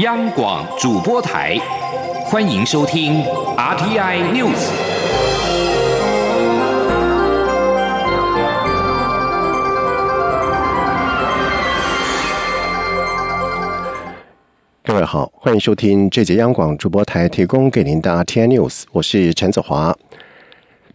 央广主播台，欢迎收听 RTI News。各位好，欢迎收听这节央广主播台提供给您的 RTI News，我是陈子华。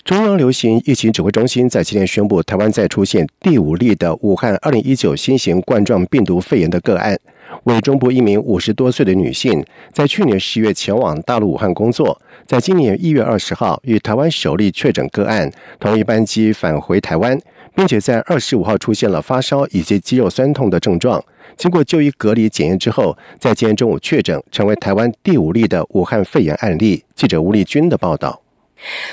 中央流行疫情指挥中心在今天宣布，台湾再出现第五例的武汉二零一九新型冠状病毒肺炎的个案，为中部一名五十多岁的女性，在去年十月前往大陆武汉工作，在今年一月二十号与台湾首例确诊个案同一班机返回台湾，并且在二十五号出现了发烧以及肌肉酸痛的症状，经过就医隔离检验之后，在今天中午确诊，成为台湾第五例的武汉肺炎案例。记者吴丽君的报道。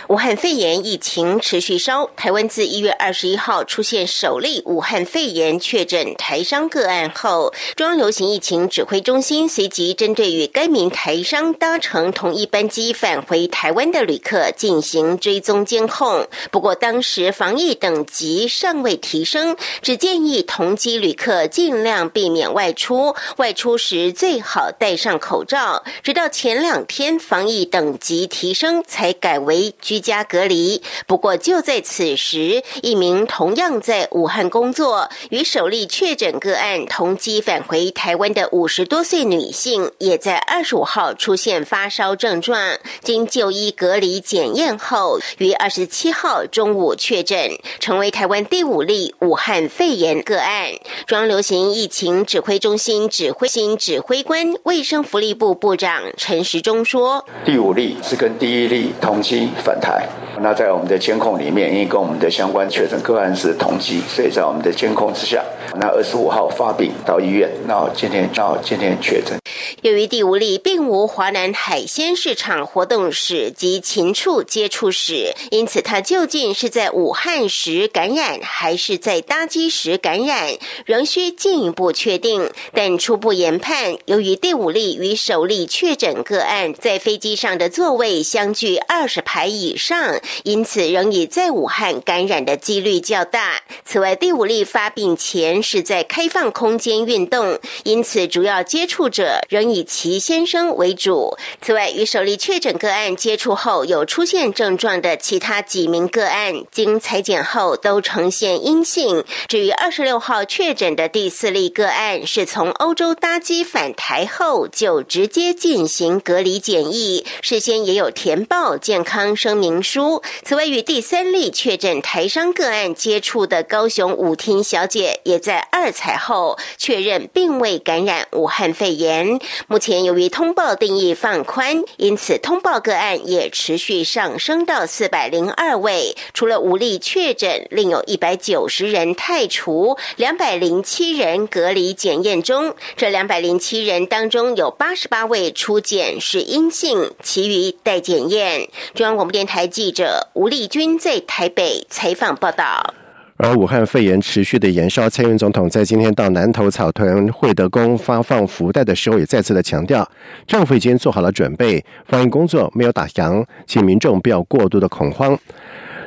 武汉肺炎疫情持续烧，台湾自一月二十一号出现首例武汉肺炎确诊台商个案后，中央流行疫情指挥中心随即针对与该名台商搭乘同一班机返回台湾的旅客进行追踪监控。不过，当时防疫等级尚未提升，只建议同机旅客尽量避免外出，外出时最好戴上口罩。直到前两天防疫等级提升，才改为。居家隔离。不过，就在此时，一名同样在武汉工作、与首例确诊个案同机返回台湾的五十多岁女性，也在二十五号出现发烧症状。经就医隔离检验后，于二十七号中午确诊，成为台湾第五例武汉肺炎个案。中流行疫情指挥中心指挥新指挥官、卫生福利部部长陈时中说：“第五例是跟第一例同期机。”返台，那在我们的监控里面，因为跟我们的相关确诊个案是同机，所以在我们的监控之下，那二十五号发病到医院，那今天到今天确诊。由于第五例并无华南海鲜市场活动史及禽畜接触史，因此他究竟是在武汉时感染，还是在搭机时感染，仍需进一步确定。但初步研判，由于第五例与首例确诊个案在飞机上的座位相距二十排以上，因此仍以在武汉感染的几率较大。此外，第五例发病前是在开放空间运动，因此主要接触者仍。以齐先生为主。此外，与首例确诊个案接触后有出现症状的其他几名个案，经裁剪后都呈现阴性。至于二十六号确诊的第四例个案，是从欧洲搭机返台后就直接进行隔离检疫，事先也有填报健康声明书。此外，与第三例确诊台商个案接触的高雄舞厅小姐，也在二采后确认并未感染武汉肺炎。目前由于通报定义放宽，因此通报个案也持续上升到四百零二位。除了无例确诊，另有一百九十人太除，两百零七人隔离检验中。这两百零七人当中，有八十八位出检是阴性，其余待检验。中央广播电台记者吴丽君在台北采访报道。而武汉肺炎持续的延烧，蔡英总统在今天到南头草屯惠德宫发放福袋的时候，也再次的强调，政府已经做好了准备，防疫工作没有打烊，请民众不要过度的恐慌。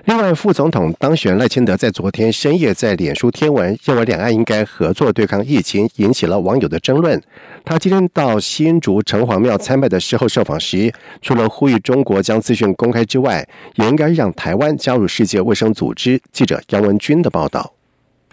另外，副总统当选赖清德在昨天深夜在脸书贴文，认为两岸应该合作对抗疫情，引起了网友的争论。他今天到新竹城隍庙参拜的时候受访时，除了呼吁中国将资讯公开之外，也应该让台湾加入世界卫生组织。记者杨文军的报道。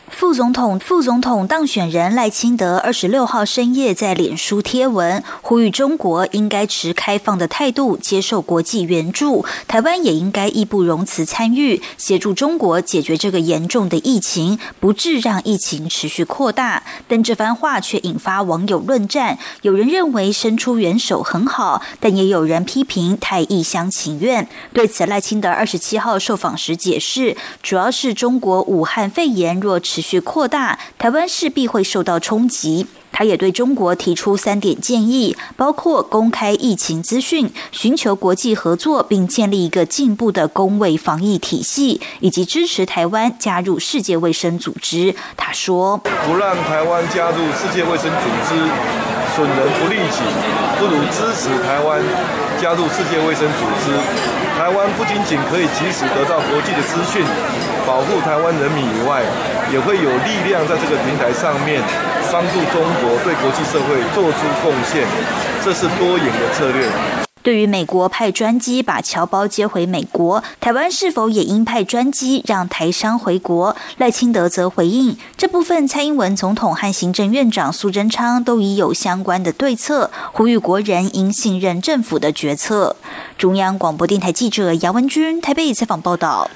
副总统、副总统当选人赖清德二十六号深夜在脸书贴文，呼吁中国应该持开放的态度接受国际援助，台湾也应该义不容辞参与协助中国解决这个严重的疫情，不致让疫情持续扩大。但这番话却引发网友论战，有人认为伸出援手很好，但也有人批评太一厢情愿。对此，赖清德二十七号受访时解释，主要是中国武汉肺炎若持续扩大，台湾势必会受到冲击。他也对中国提出三点建议，包括公开疫情资讯、寻求国际合作，并建立一个进步的公卫防疫体系，以及支持台湾加入世界卫生组织。他说：“不让台湾加入世界卫生组织，损人不利己，不如支持台湾加入世界卫生组织。台湾不仅仅可以及时得到国际的资讯，保护台湾人民以外，也会有力量在这个平台上面。”帮助中国对国际社会做出贡献，这是多赢的策略。对于美国派专机把侨胞接回美国，台湾是否也应派专机让台商回国？赖清德则回应这部分，蔡英文总统和行政院长苏贞昌都已有相关的对策，呼吁国人应信任政府的决策。中央广播电台记者杨文君台北采访报道。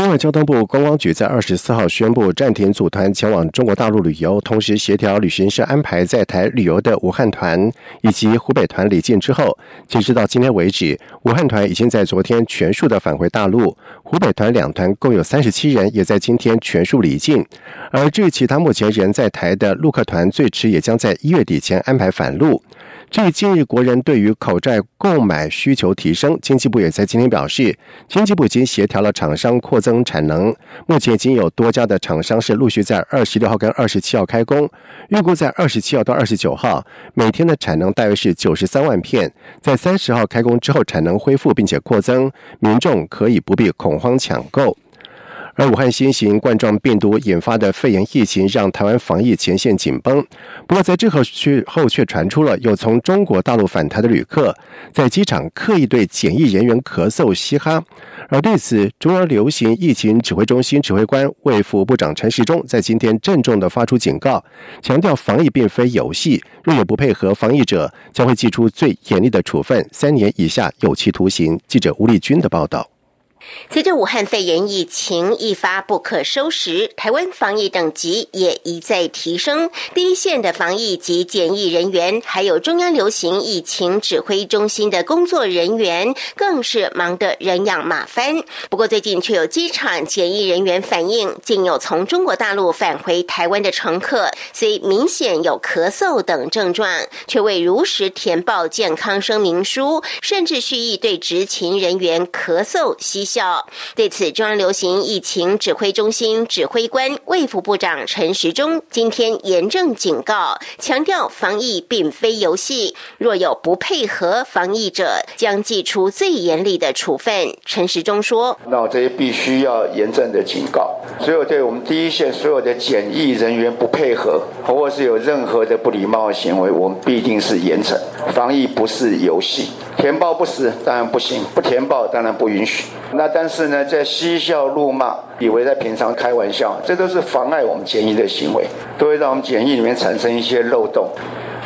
另外，交通部观光局在二十四号宣布暂停组团前往中国大陆旅游，同时协调旅行社安排在台旅游的武汉团以及湖北团离境之后，截止到今天为止，武汉团已经在昨天全数的返回大陆，湖北团两团共有三十七人也在今天全数离境，而至于其他目前人在台的陆客团，最迟也将在一月底前安排返陆。至于近日国人对于口罩购买需求提升，经济部也在今天表示，经济部已经协调了厂商扩增产能，目前已经有多家的厂商是陆续在二十六号跟二十七号开工，预估在二十七号到二十九号每天的产能大约是九十三万片，在三十号开工之后产能恢复并且扩增，民众可以不必恐慌抢购。而武汉新型冠状病毒引发的肺炎疫情，让台湾防疫前线紧绷。不过，在这后却后却传出了有从中国大陆返台的旅客在机场刻意对检疫人员咳嗽嘻哈。而对此，中央流行疫情指挥中心指挥官卫副部长陈时中在今天郑重的发出警告，强调防疫并非游戏，若有不配合防疫者，将会祭出最严厉的处分，三年以下有期徒刑。记者吴立军的报道。随着武汉肺炎疫情一发不可收拾，台湾防疫等级也一再提升。第一线的防疫及检疫人员，还有中央流行疫情指挥中心的工作人员，更是忙得人仰马翻。不过，最近却有机场检疫人员反映，竟有从中国大陆返回台湾的乘客，虽明显有咳嗽等症状，却未如实填报健康声明书，甚至蓄意对执勤人员咳嗽吸。效对此，中央流行疫情指挥中心指挥官卫福部长陈时中今天严正警告，强调防疫并非游戏，若有不配合防疫者，将祭出最严厉的处分。陈时中说：“那我这些必须要严正的警告，所有对我们第一线所有的检疫人员不配合，或是有任何的不礼貌行为，我们必定是严惩。防疫不是游戏，填报不实当然不行，不填报当然不允许。”那但是呢，在嬉笑怒骂，以为在平常开玩笑，这都是妨碍我们检疫的行为，都会让我们检疫里面产生一些漏洞。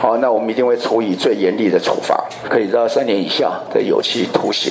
好，那我们一定会处以最严厉的处罚，可以到三年以下的有期徒刑。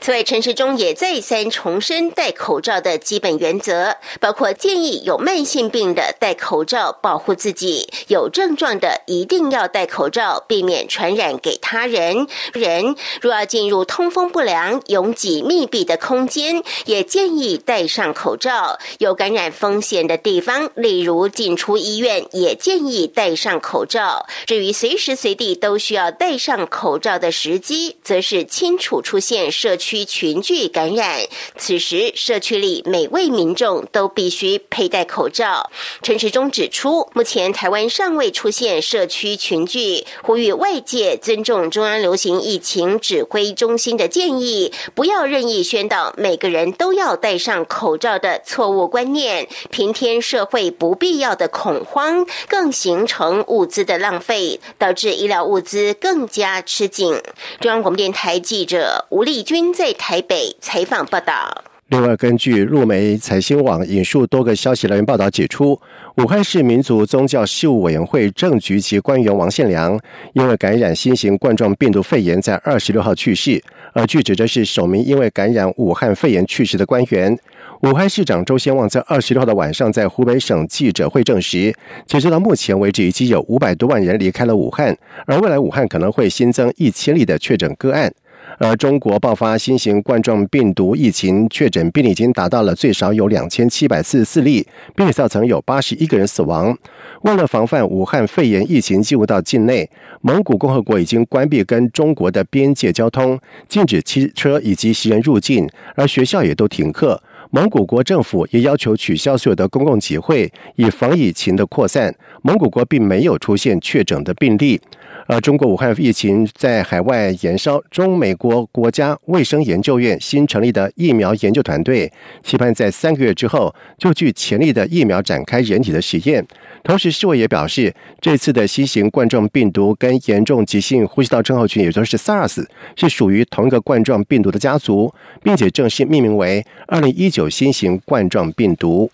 此外，陈时中也再三重申戴口罩的基本原则，包括建议有慢性病的戴口罩保护自己，有症状的一定要戴口罩，避免传染给他人。人若要进入通风不良、拥挤密闭的空间，也建议戴上口罩。有感染风险的地方，例如进出医院，也建议戴上口罩。至于随时随地都需要戴上口罩的时机，则是清楚出现社区群聚感染。此时，社区里每位民众都必须佩戴口罩。陈时中指出，目前台湾尚未出现社区群聚，呼吁外界尊重中央流行疫情指挥中心的建议，不要任意宣导每个人都要戴上口罩的错误观念，平添社会不必要的恐慌，更形成物资的浪费。导致医疗物资更加吃紧。中央广播电台记者吴丽君在台北采访报道。另外，根据路媒财新网引述多个消息来源报道指出，武汉市民族宗教事务委员会正局级官员王宪良因为感染新型冠状病毒肺炎，在二十六号去世。而据指，这是首名因为感染武汉肺炎去世的官员。武汉市长周先旺在二十六号的晚上在湖北省记者会证实，截止到目前为止，已经有五百多万人离开了武汉，而未来武汉可能会新增一千例的确诊个案。而中国爆发新型冠状病毒疫情，确诊病例已经达到了最少有两千七百四十四例，并且造成有八十一个人死亡。为了防范武汉肺炎疫情进入到境内，蒙古共和国已经关闭跟中国的边界交通，禁止汽车以及行人入境，而学校也都停课。蒙古国政府也要求取消所有的公共集会，以防疫情的扩散。蒙古国并没有出现确诊的病例，而中国武汉疫情在海外延烧，中美国国家卫生研究院新成立的疫苗研究团队，期盼在三个月之后就具潜力的疫苗展开人体的实验。同时，世卫也表示，这次的新型冠状病毒跟严重急性呼吸道症候群，也就是 SARS，是属于同一个冠状病毒的家族，并且正式命名为二零一九新型冠状病毒。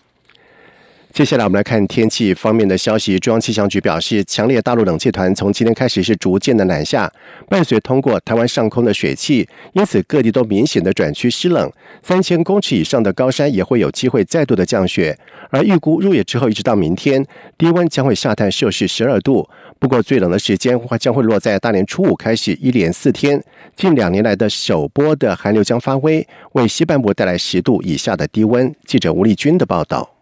接下来我们来看天气方面的消息。中央气象局表示，强烈大陆冷气团从今天开始是逐渐的南下，伴随通过台湾上空的水汽，因此各地都明显的转趋湿冷。三千公尺以上的高山也会有机会再度的降雪。而预估入夜之后一直到明天，低温将会下探摄氏十二度。不过最冷的时间将会落在大年初五开始，一连四天，近两年来的首波的寒流将发威，为西半部带来十度以下的低温。记者吴丽君的报道。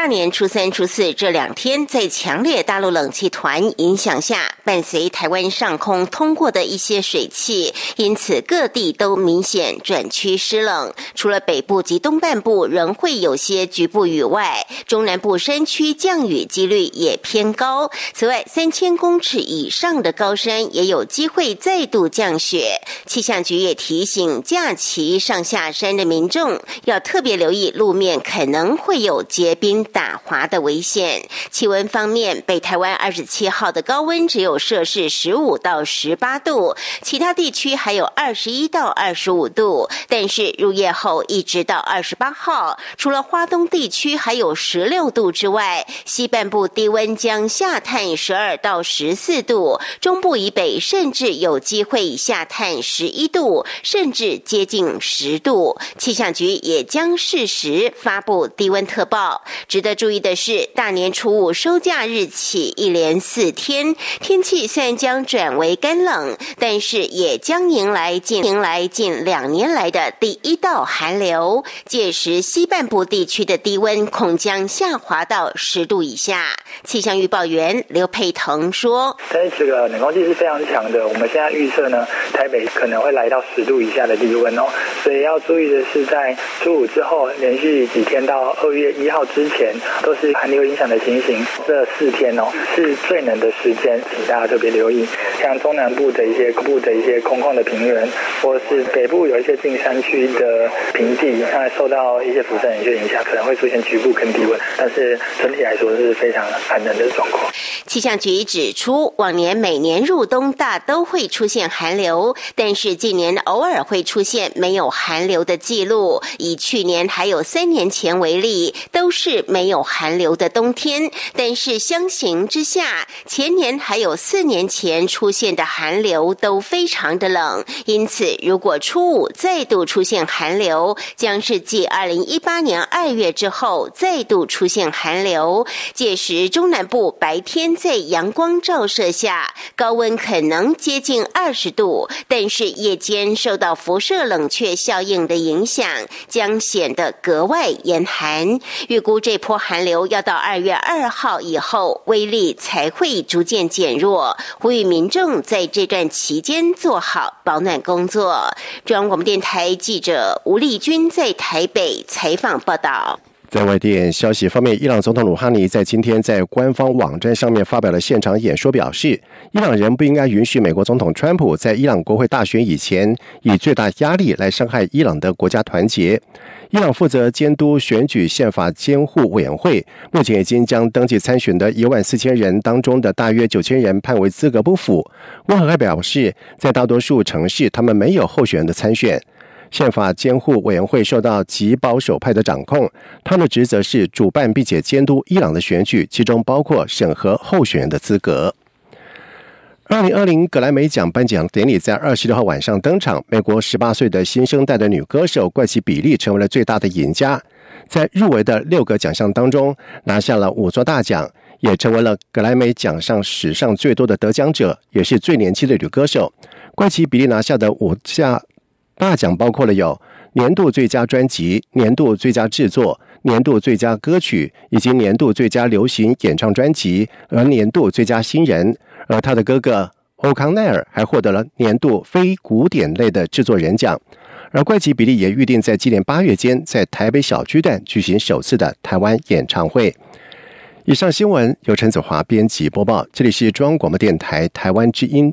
大年初三、初四这两天，在强烈大陆冷气团影响下，伴随台湾上空通过的一些水汽，因此各地都明显转趋湿冷。除了北部及东半部仍会有些局部雨外，中南部山区降雨几率也偏高。此外，三千公尺以上的高山也有机会再度降雪。气象局也提醒假期上下山的民众，要特别留意路面可能会有结冰。打滑的危险。气温方面，北台湾二十七号的高温只有摄氏十五到十八度，其他地区还有二十一到二十五度。但是入夜后一直到二十八号，除了花东地区还有十六度之外，西半部低温将下探十二到十四度，中部以北甚至有机会下探十一度，甚至接近十度。气象局也将适时发布低温特报。值得注意的是，大年初五收假日起一连四天，天气虽然将转为干冷，但是也将迎来近迎来近两年来的第一道寒流。届时，西半部地区的低温恐将下滑到十度以下。气象预报员刘佩腾说：“但是这个冷空气是非常强的，我们现在预测呢，台北可能会来到十度以下的低温哦。所以要注意的是，在初五之后连续几天到二月一号之前。”都是寒流影响的情形，这四天哦是最冷的时间，请大家特别留意。像中南部的一些部的一些空旷的平原，或是北部有一些近山区的平地，那受到一些辐射冷却影响，可能会出现局部坑低温，但是整体来说是非常寒冷的状况。气象局指出，往年每年入冬大都会出现寒流，但是近年偶尔会出现没有寒流的记录。以去年还有三年前为例，都是。没有寒流的冬天，但是相形之下，前年还有四年前出现的寒流都非常的冷。因此，如果初五再度出现寒流，将是继二零一八年二月之后再度出现寒流。届时，中中南部白天在阳光照射下，高温可能接近二十度，但是夜间受到辐射冷却效应的影响，将显得格外严寒。预估这。波寒流要到二月二号以后，威力才会逐渐减弱。呼吁民众在这段期间做好保暖工作。中央广播电台记者吴丽君在台北采访报道。在外电消息方面，伊朗总统鲁哈尼在今天在官方网站上面发表了现场演说，表示伊朗人不应该允许美国总统川普在伊朗国会大选以前以最大压力来伤害伊朗的国家团结。伊朗负责监督选举宪法监护委员会目前已经将登记参选的一万四千人当中的大约九千人判为资格不符。温和还表示，在大多数城市，他们没有候选人的参选。宪法监护委员会受到极保守派的掌控，他的职责是主办并且监督伊朗的选举，其中包括审核候选人的资格。二零二零格莱美奖颁奖典礼在二十六号晚上登场，美国十八岁的新生代的女歌手怪奇比利成为了最大的赢家，在入围的六个奖项当中拿下了五座大奖，也成为了格莱美奖上史上最多的得奖者，也是最年轻的女歌手。怪奇比利拿下的五项。大奖包括了有年度最佳专辑、年度最佳制作、年度最佳歌曲以及年度最佳流行演唱专辑，而年度最佳新人。而他的哥哥欧康奈尔还获得了年度非古典类的制作人奖。而怪奇比利也预定在今年八月间在台北小巨蛋举行首次的台湾演唱会。以上新闻由陈子华编辑播报，这里是中央广播电台台湾之音。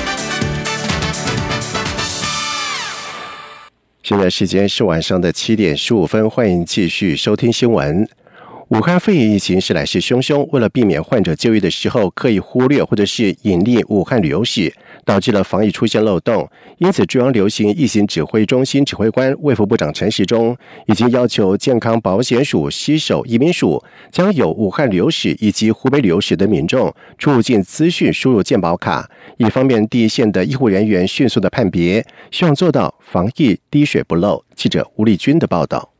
现在时间是晚上的七点十五分，欢迎继续收听新闻。武汉肺炎疫情是来势汹汹，为了避免患者就医的时候刻意忽略或者是隐匿武汉旅游史，导致了防疫出现漏洞。因此，中央流行疫情指挥中心指挥官卫福部长陈时中已经要求健康保险署西手移民署，将有武汉旅游史以及湖北旅游史的民众出入境资讯输入健保卡，以方便第一线的医护人员迅速的判别，希望做到防疫滴水不漏。记者吴丽君的报道。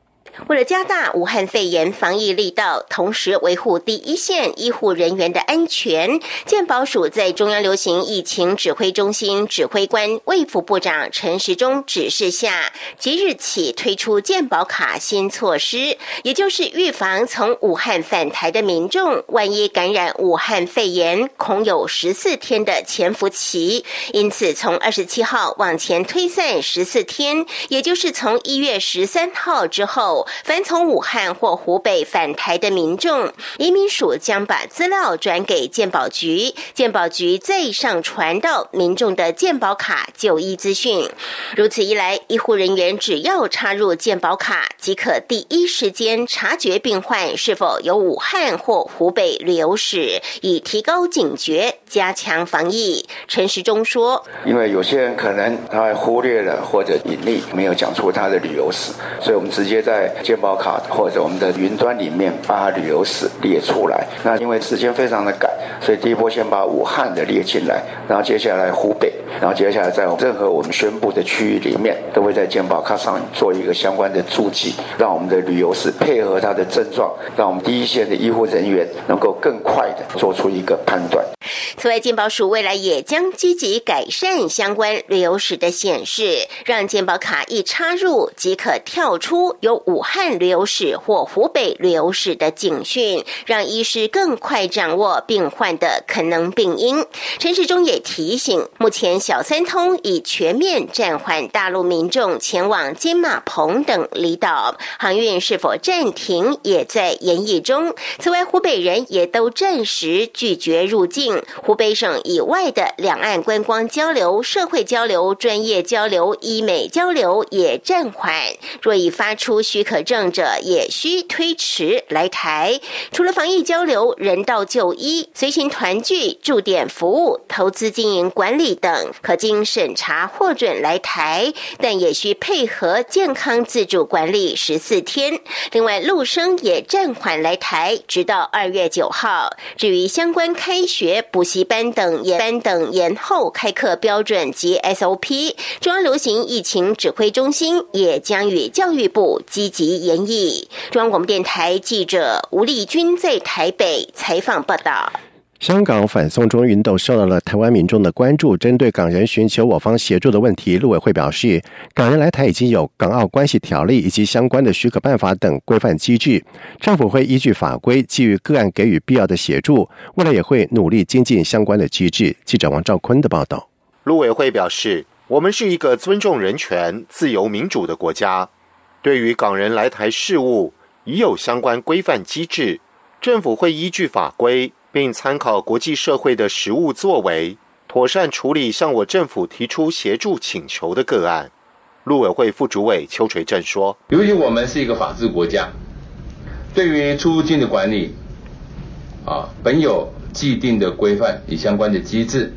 为了加大武汉肺炎防疫力道，同时维护第一线医护人员的安全，健保署在中央流行疫情指挥中心指挥官卫福部长陈时中指示下，即日起推出健保卡新措施，也就是预防从武汉返台的民众，万一感染武汉肺炎，恐有十四天的潜伏期。因此，从二十七号往前推算十四天，也就是从一月十三号之后。凡从武汉或湖北返台的民众，移民署将把资料转给健保局，健保局再上传到民众的健保卡就医资讯。如此一来，医护人员只要插入健保卡，即可第一时间察觉病患是否有武汉或湖北旅游史，以提高警觉，加强防疫。陈时中说：“因为有些人可能他忽略了或者隐匿，没有讲出他的旅游史，所以我们直接在。”健保卡或者我们的云端里面把旅游史列出来。那因为时间非常的赶，所以第一波先把武汉的列进来，然后接下来湖北，然后接下来在任何我们宣布的区域里面，都会在健保卡上做一个相关的注记，让我们的旅游史配合它的症状，让我们第一线的医护人员能够更快的做出一个判断。此外，健保署未来也将积极改善相关旅游史的显示，让健保卡一插入即可跳出有五武汉旅游史或湖北旅游史的警讯，让医师更快掌握病患的可能病因。陈世忠也提醒，目前小三通已全面暂缓大陆民众前往金马棚等离岛航运，是否暂停也在研议中。此外，湖北人也都暂时拒绝入境。湖北省以外的两岸观光交流、社会交流、专业交流、医美交流也暂缓。若已发出许可可证者，也需推迟来台。除了防疫交流、人道就医、随行团聚、驻点服务、投资经营管理等，可经审查获准来台，但也需配合健康自主管理十四天。另外，陆生也暂缓来台，直到二月九号。至于相关开学补。习班等延班等延后开课标准及 SOP，中央流行疫情指挥中心也将与教育部积极研议。中央广播电台记者吴丽君在台北采访报道。香港反送中运动受到了台湾民众的关注。针对港人寻求我方协助的问题，陆委会表示，港人来台已经有《港澳关系条例》以及相关的许可办法等规范机制，政府会依据法规，基于个案给予必要的协助。未来也会努力精进相关的机制。记者王兆坤的报道。陆委会表示，我们是一个尊重人权、自由民主的国家，对于港人来台事务已有相关规范机制，政府会依据法规。并参考国际社会的实务作为，妥善处理向我政府提出协助请求的个案。陆委会副主委邱垂正说：“由于我们是一个法治国家，对于出入境的管理，啊，本有既定的规范与相关的机制，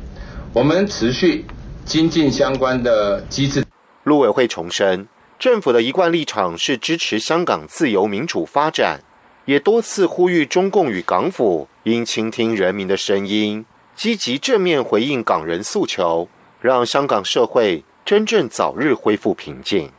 我们持续精进相关的机制。”陆委会重申，政府的一贯立场是支持香港自由民主发展。也多次呼吁中共与港府应倾听人民的声音，积极正面回应港人诉求，让香港社会真正早日恢复平静。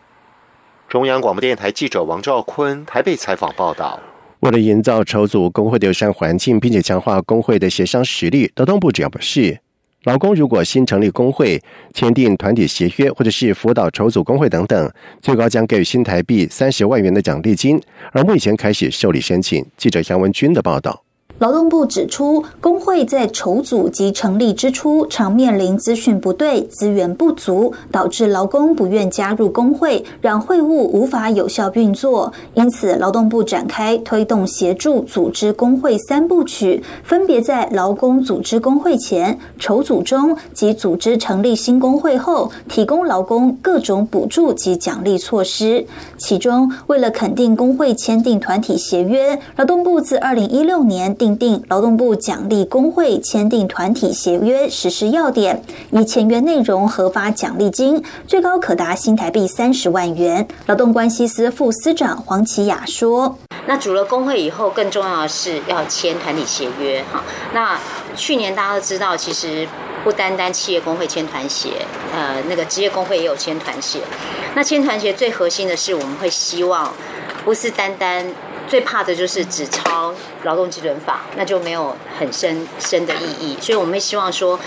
中央广播电台记者王兆坤台北采访报道。为了营造筹组工会的友善环境，并且强化工会的协商实力，劳动部只要表示，劳工如果新成立工会、签订团体协约，或者是辅导筹组工会等等，最高将给予新台币三十万元的奖励金。而目前开始受理申请。记者杨文军的报道。劳动部指出，工会在筹组及成立之初，常面临资讯不对、资源不足，导致劳工不愿加入工会，让会务无法有效运作。因此，劳动部展开推动协助组织工会三部曲，分别在劳工组织工会前、筹组中及组织成立新工会后，提供劳工各种补助及奖励措施。其中，为了肯定工会签订团体协约，劳动部自二零一六年订定劳动部奖励工会签订团体协约实施要点，以签约内容核发奖励金，最高可达新台币三十万元。劳动关系司副司长黄启雅说：“那组了工会以后，更重要的是要签团体协约。哈，那去年大家都知道，其实不单单企业工会签团协，呃，那个职业工会也有签团协。那签团协最核心的是，我们会希望不是单单。”最怕的就是只抄劳动基准法，那就没有很深深的意义。所以我们希望说，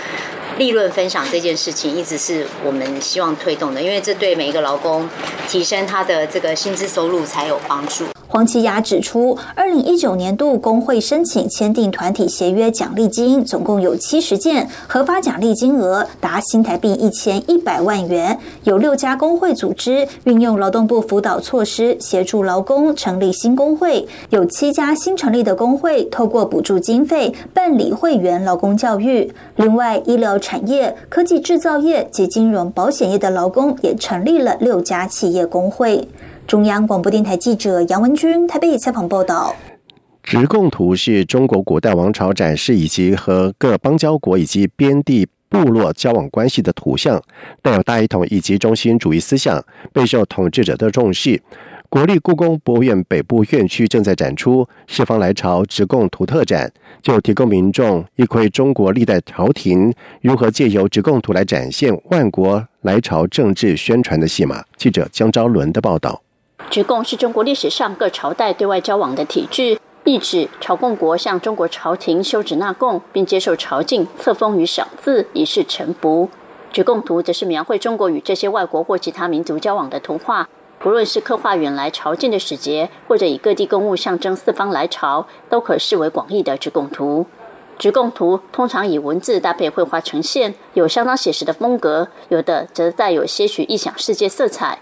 利润分享这件事情一直是我们希望推动的，因为这对每一个劳工提升他的这个薪资收入才有帮助。黄奇雅指出，二零一九年度工会申请签订团体协约奖励金总共有七十件，核发奖励金额达新台币一千一百万元。有六家工会组织运用劳动部辅导措施协助劳工成立新工会，有七家新成立的工会透过补助经费办理会员劳工教育。另外，医疗产业、科技制造业及金融保险业的劳工也成立了六家企业工会。中央广播电台记者杨文军台北采访报道。直贡图是中国古代王朝展示以及和各邦交国以及边地部落交往关系的图像，带有大一统以及中心主义思想，备受统治者的重视。国立故宫博物院北部院区正在展出“四方来朝直贡图”特展，就提供民众一窥中国历代朝廷如何借由直贡图来展现万国来朝政治宣传的戏码。记者江昭伦的报道。直贡是中国历史上各朝代对外交往的体制，意指朝贡国向中国朝廷修旨纳贡，并接受朝觐、册封与赏赐，以示臣服。直贡图则是描绘中国与这些外国或其他民族交往的图画，不论是刻画远来朝觐的使节，或者以各地公务象征四方来朝，都可视为广义的直贡图。直贡图通常以文字搭配绘画呈现，有相当写实的风格，有的则带有些许异想世界色彩。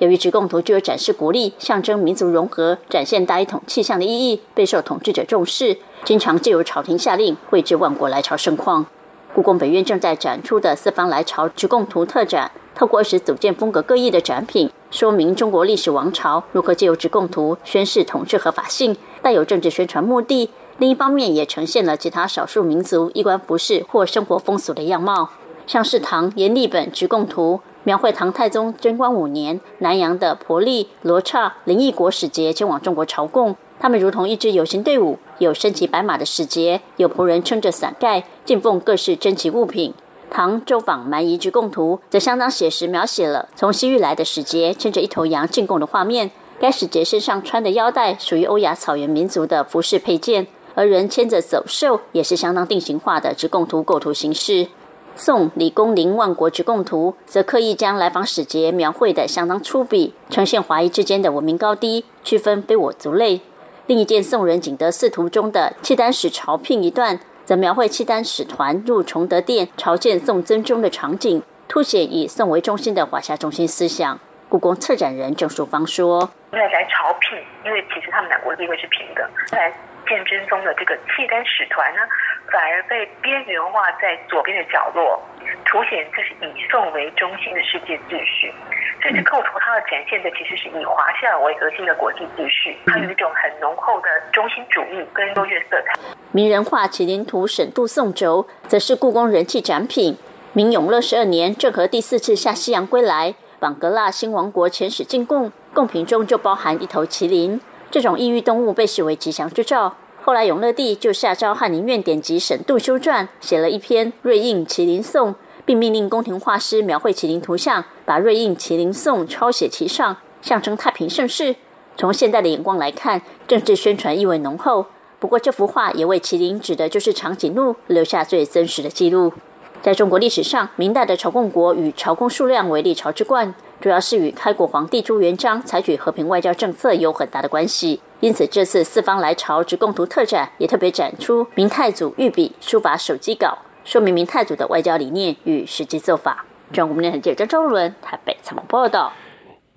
由于直贡图具有展示国力、象征民族融合、展现大一统气象的意义，备受统治者重视，经常借由朝廷下令绘制万国来朝盛况。故宫北院正在展出的“四方来朝直贡图”特展，透过二十组件风格各异的展品，说明中国历史王朝如何借由直贡图宣示统治合法性，带有政治宣传目的。另一方面，也呈现了其他少数民族衣冠服饰或生活风俗的样貌，像是唐阎立本直贡图。描绘唐太宗贞观五年，南阳的婆利、罗刹、灵异国使节前往中国朝贡，他们如同一支游行队伍，有身骑白马的使节，有仆人撑着伞盖，进奉各式珍奇物品。唐周访蛮夷之贡图则相当写实，描写了从西域来的使节牵着一头羊进贡的画面。该使节身上穿的腰带属于欧亚草原民族的服饰配件，而人牵着走兽也是相当定型化的直贡图构图形式。宋李公林万国之贡图，则刻意将来访使节描绘的相当粗鄙，呈现华夷之间的文明高低，区分非我族类。另一件宋人景德四图中的契丹使朝聘一段，则描绘契丹使团入崇德殿朝见宋真宗的场景，凸显以宋为中心的华夏中心思想。故宫策展人郑淑芳说：“来来朝聘，因为其实他们两国地位是平的。来见真宗的这个契丹使团呢？”反而被边缘化在左边的角落，凸显这是以宋为中心的世界秩序。这构图它要展现的其实是以华夏为核心的国际秩序，它有一种很浓厚的中心主义跟优越色彩。名人画麒麟图沈度宋轴，则是故宫人气展品。明永乐十二年，郑和第四次下西洋归来，榜格腊新王国遣使进贡，贡品中就包含一头麒麟。这种异域动物被视为吉祥之兆。后来，永乐帝就下诏翰林院典籍沈度修撰，写了一篇《瑞印麒麟颂》，并命令宫廷画师描绘麒麟图像，把《瑞印麒麟颂》抄写其上，象征太平盛世。从现代的眼光来看，政治宣传意味浓厚。不过，这幅画也为麒麟指的就是长颈鹿留下最真实的记录。在中国历史上，明代的朝贡国与朝贡数量为历朝之冠，主要是与开国皇帝朱元璋采取和平外交政策有很大的关系。因此，这次四方来朝之共图特展也特别展出明太祖御笔书法手机稿，说明明太祖的外交理念与实际做法。中国电视记者张周伦台北采访报道。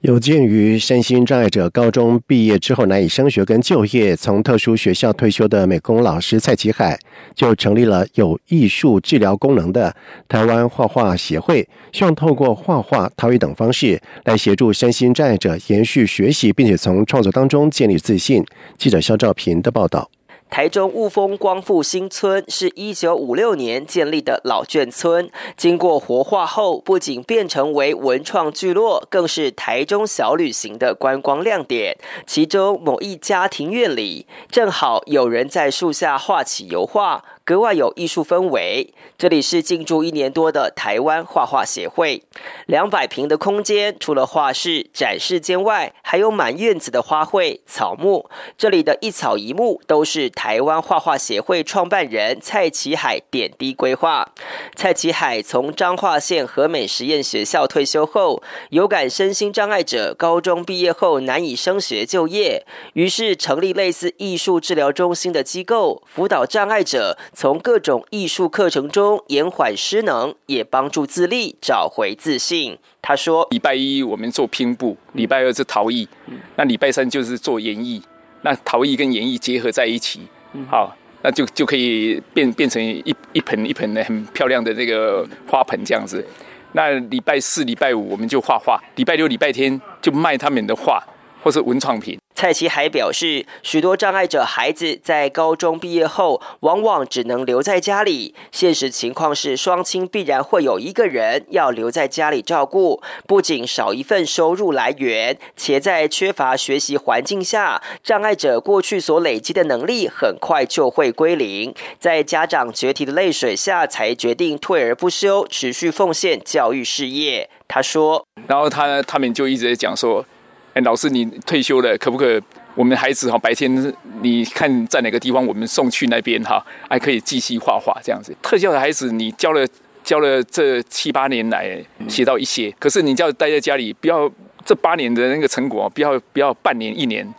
有鉴于身心障碍者高中毕业之后难以升学跟就业，从特殊学校退休的美工老师蔡启海就成立了有艺术治疗功能的台湾画画协会，希望透过画画、陶艺等方式来协助身心障碍者延续学习，并且从创作当中建立自信。记者肖兆平的报道。台中雾峰光复新村是一九五六年建立的老眷村，经过活化后，不仅变成为文创聚落，更是台中小旅行的观光亮点。其中某一家庭院里，正好有人在树下画起油画。格外有艺术氛围。这里是进驻一年多的台湾画画协会，两百平的空间，除了画室、展示间外，还有满院子的花卉、草木。这里的一草一木都是台湾画画协会创办人蔡启海点滴规划。蔡启海从彰化县和美实验学校退休后，有感身心障碍者高中毕业后难以升学就业，于是成立类似艺术治疗中心的机构，辅导障碍者。从各种艺术课程中延缓失能，也帮助自立找回自信。他说：“礼拜一我们做拼布，礼拜二是陶艺，那礼拜三就是做演艺。那陶艺跟演艺结合在一起，好，那就就可以变变成一一盆一盆的很漂亮的这个花盆这样子。那礼拜四、礼拜五我们就画画，礼拜六、礼拜天就卖他们的画或是文创品。”蔡奇还表示，许多障碍者孩子在高中毕业后，往往只能留在家里。现实情况是，双亲必然会有一个人要留在家里照顾，不仅少一份收入来源，且在缺乏学习环境下，障碍者过去所累积的能力很快就会归零。在家长决堤的泪水下，才决定退而不休，持续奉献教育事业。他说，然后他他们就一直在讲说。哎，老师，你退休了，可不可？我们孩子哈，白天你看在哪个地方，我们送去那边哈，还可以继续画画这样子。特教的孩子，你教了教了这七八年来，学到一些，可是你叫待在家里，不要这八年的那个成果，不要不要半年一年。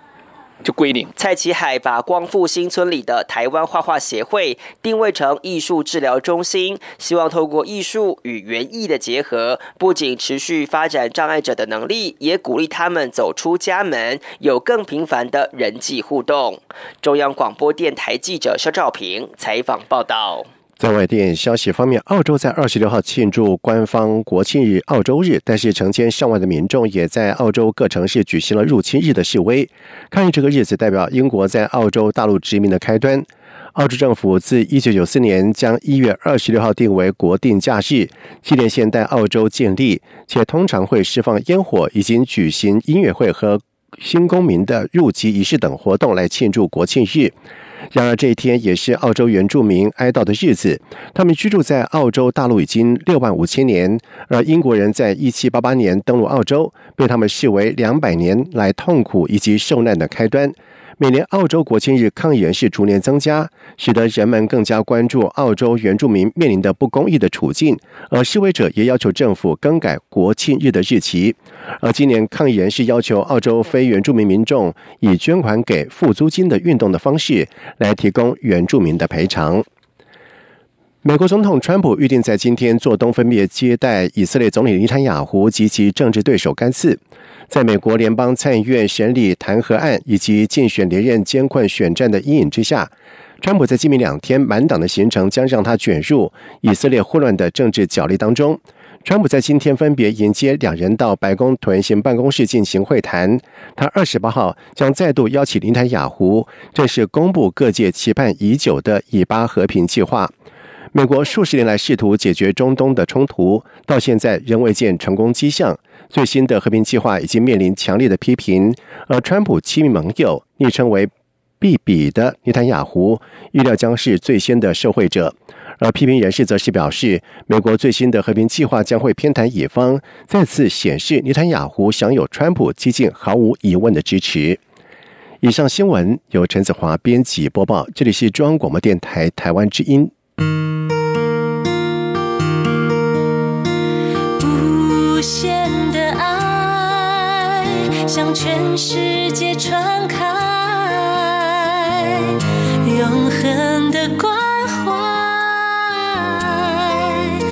就归零。蔡启海把光复新村里的台湾画画协会定位成艺术治疗中心，希望透过艺术与园艺的结合，不仅持续发展障碍者的能力，也鼓励他们走出家门，有更频繁的人际互动。中央广播电台记者肖兆平采访报道。在外电消息方面，澳洲在二十六号庆祝官方国庆日——澳洲日，但是成千上万的民众也在澳洲各城市举行了入侵日的示威，抗议这个日子代表英国在澳洲大陆殖民的开端。澳洲政府自一九九四年将一月二十六号定为国定假日，纪念现代澳洲建立，且通常会释放烟火，已经举行音乐会和新公民的入籍仪式等活动来庆祝国庆日。然而，这一天也是澳洲原住民哀悼的日子。他们居住在澳洲大陆已经六万五千年，而英国人在一七八八年登陆澳洲，被他们视为两百年来痛苦以及受难的开端。每年澳洲国庆日抗议人士逐年增加，使得人们更加关注澳洲原住民面临的不公义的处境。而示威者也要求政府更改国庆日的日期。而今年抗议人士要求澳洲非原住民民众以捐款给付租金的运动的方式来提供原住民的赔偿。美国总统川普预定在今天做东分别接待以色列总理尼坦雅胡及其政治对手甘茨。在美国联邦参议院审理弹劾案以及竞选连任艰困选战的阴影之下，川普在今明两天满党的行程将让他卷入以色列混乱的政治角力当中。川普在今天分别迎接两人到白宫团形办公室进行会谈。他二十八号将再度邀请林坦雅胡正式公布各界期盼已久的以巴和平计划。美国数十年来试图解决中东的冲突，到现在仍未见成功迹象。最新的和平计划已经面临强烈的批评，而川普亲密盟友昵称为“毕比”的尼坦雅胡预料将是最先的受惠者。而批评人士则是表示，美国最新的和平计划将会偏袒以方，再次显示尼坦雅胡享有川普激进毫无疑问的支持。以上新闻由陈子华编辑播报，这里是中央广播电台台湾之音。限的爱向全世界传开，永恒的光。